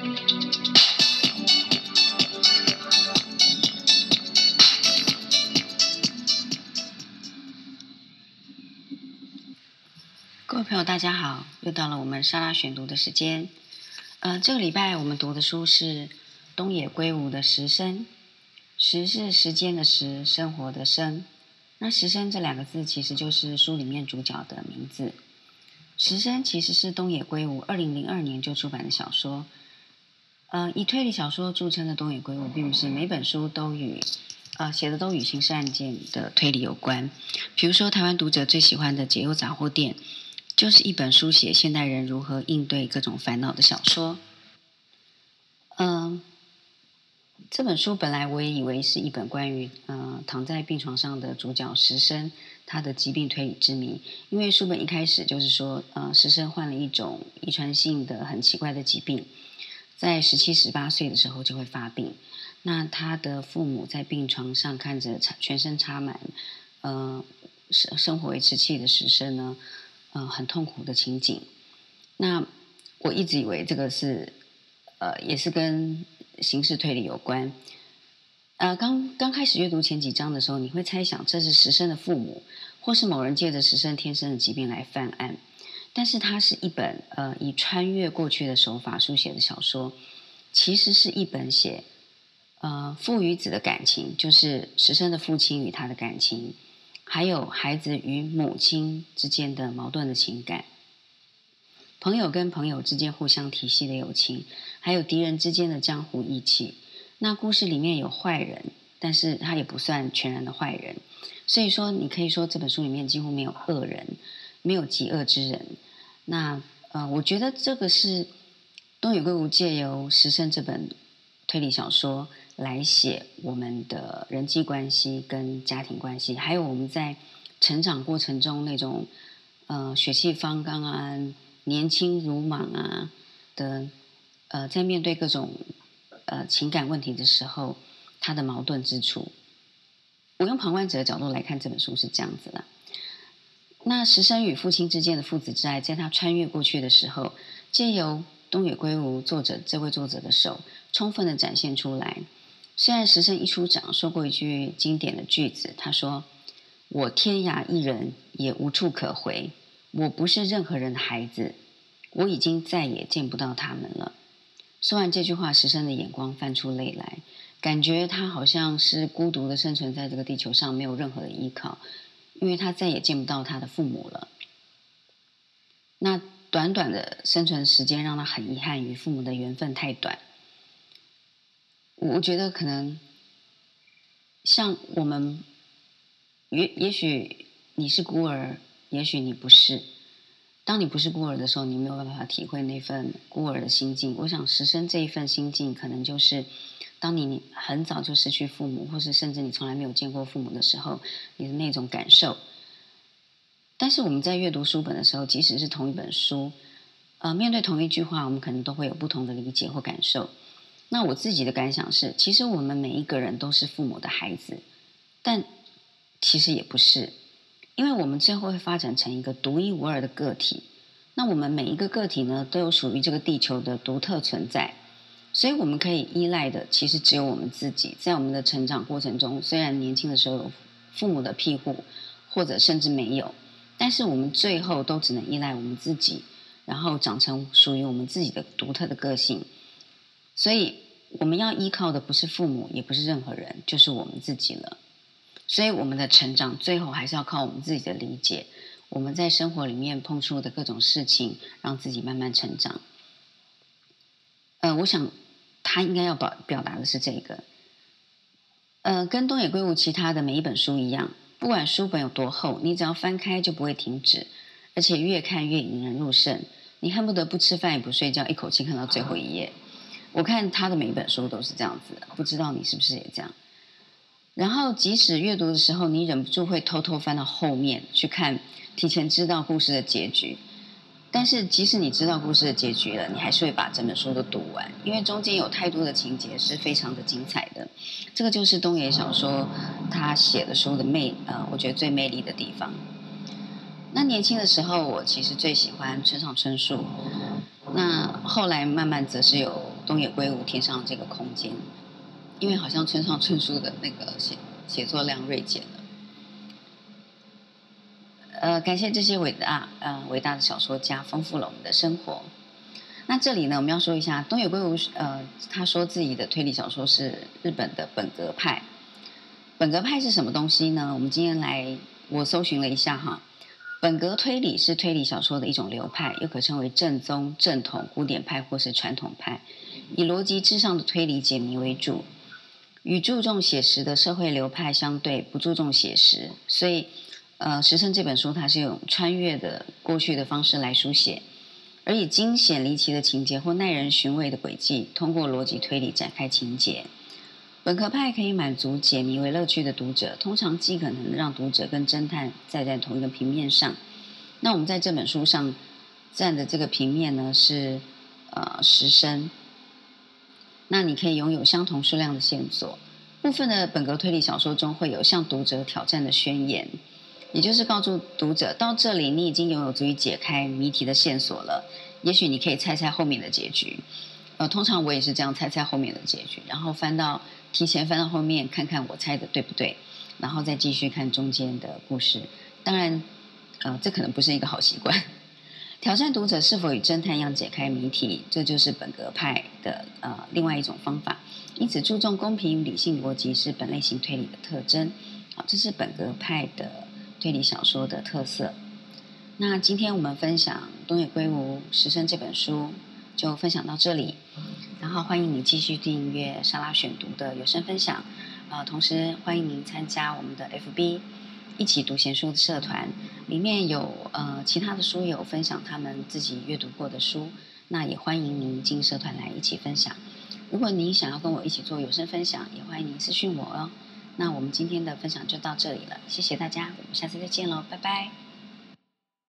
各位朋友，大家好，又到了我们莎拉选读的时间。呃，这个礼拜我们读的书是东野圭吾的《时生》，时是时间的时，生活的生。那“时生”这两个字其实就是书里面主角的名字。《时生》其实是东野圭吾二零零二年就出版的小说。呃，以推理小说著称的东野圭吾，并不是每本书都与呃写的都与刑事案件的推理有关。比如说，台湾读者最喜欢的《解忧杂货店》。就是一本书写现代人如何应对各种烦恼的小说。嗯，这本书本来我也以为是一本关于嗯躺在病床上的主角石生他的疾病推理之谜，因为书本一开始就是说，呃，石生患了一种遗传性的很奇怪的疾病，在十七十八岁的时候就会发病。那他的父母在病床上看着全身插满呃生生活维持器的石生呢。嗯，很痛苦的情景。那我一直以为这个是，呃，也是跟刑事推理有关。呃，刚刚开始阅读前几章的时候，你会猜想这是石生的父母，或是某人借着石生天生的疾病来犯案。但是它是一本呃以穿越过去的手法书写的小说，其实是一本写呃父与子的感情，就是石生的父亲与他的感情。还有孩子与母亲之间的矛盾的情感，朋友跟朋友之间互相提携的友情，还有敌人之间的江湖义气。那故事里面有坏人，但是他也不算全然的坏人。所以说，你可以说这本书里面几乎没有恶人，没有极恶之人。那呃，我觉得这个是东野圭吾借由《石生》这本推理小说。来写我们的人际关系跟家庭关系，还有我们在成长过程中那种呃血气方刚啊、年轻鲁莽啊的呃，在面对各种呃情感问题的时候，他的矛盾之处。我用旁观者的角度来看这本书是这样子的。那石生与父亲之间的父子之爱，在他穿越过去的时候，借由东野圭吾作者这位作者的手，充分的展现出来。虽然石生一出场说过一句经典的句子，他说：“我天涯一人，也无处可回。我不是任何人的孩子，我已经再也见不到他们了。”说完这句话，石生的眼光泛出泪来，感觉他好像是孤独的生存在这个地球上，没有任何的依靠，因为他再也见不到他的父母了。那短短的生存时间，让他很遗憾，与父母的缘分太短。我觉得可能像我们，也也许你是孤儿，也许你不是。当你不是孤儿的时候，你没有办法体会那份孤儿的心境。我想，实生这一份心境，可能就是当你很早就失去父母，或是甚至你从来没有见过父母的时候，你的那种感受。但是我们在阅读书本的时候，即使是同一本书，呃，面对同一句话，我们可能都会有不同的理解或感受。那我自己的感想是，其实我们每一个人都是父母的孩子，但其实也不是，因为我们最后会发展成一个独一无二的个体。那我们每一个个体呢，都有属于这个地球的独特存在，所以我们可以依赖的，其实只有我们自己。在我们的成长过程中，虽然年轻的时候有父母的庇护，或者甚至没有，但是我们最后都只能依赖我们自己，然后长成属于我们自己的独特的个性。所以我们要依靠的不是父母，也不是任何人，就是我们自己了。所以我们的成长最后还是要靠我们自己的理解，我们在生活里面碰触的各种事情，让自己慢慢成长。呃，我想他应该要表表达的是这个。呃，跟东野圭吾其他的每一本书一样，不管书本有多厚，你只要翻开就不会停止，而且越看越引人入胜，你恨不得不吃饭也不睡觉，一口气看到最后一页。我看他的每一本书都是这样子，不知道你是不是也这样？然后即使阅读的时候，你忍不住会偷偷翻到后面去看，提前知道故事的结局。但是即使你知道故事的结局了，你还是会把整本书都读完，因为中间有太多的情节是非常的精彩的。这个就是东野小说他写的书的魅，呃，我觉得最魅力的地方。那年轻的时候，我其实最喜欢村上春树。那后来慢慢则是有。东野圭吾填上这个空间，因为好像村上春树的那个写写作量锐减了。呃，感谢这些伟大呃伟大的小说家，丰富了我们的生活。那这里呢，我们要说一下东野圭吾，呃，他说自己的推理小说是日本的本格派。本格派是什么东西呢？我们今天来，我搜寻了一下哈。本格推理是推理小说的一种流派，又可称为正宗、正统、古典派或是传统派，以逻辑至上的推理解谜为主，与注重写实的社会流派相对，不注重写实。所以，呃，《时辰》这本书它是用穿越的过去的方式来书写，而以惊险离奇的情节或耐人寻味的轨迹，通过逻辑推理展开情节。本科派可以满足解谜为乐趣的读者，通常尽可能让读者跟侦探站在同一个平面上。那我们在这本书上站的这个平面呢是呃十升，那你可以拥有相同数量的线索。部分的本格推理小说中会有向读者挑战的宣言，也就是告诉读者到这里你已经拥有足以解开谜题的线索了，也许你可以猜猜后面的结局。呃，通常我也是这样猜猜后面的结局，然后翻到。提前翻到后面看看我猜的对不对，然后再继续看中间的故事。当然，呃，这可能不是一个好习惯。挑战读者是否与侦探一样解开谜题，这就是本格派的呃另外一种方法。因此，注重公平理性逻辑是本类型推理的特征。好，这是本格派的推理小说的特色。那今天我们分享东野圭吾《时辰》这本书，就分享到这里。然后欢迎你继续订阅莎拉选读的有声分享，呃，同时欢迎您参加我们的 FB 一起读闲书的社团，里面有呃其他的书友分享他们自己阅读过的书，那也欢迎您进社团来一起分享。如果您想要跟我一起做有声分享，也欢迎您私讯我哦。那我们今天的分享就到这里了，谢谢大家，我们下次再见喽，拜拜。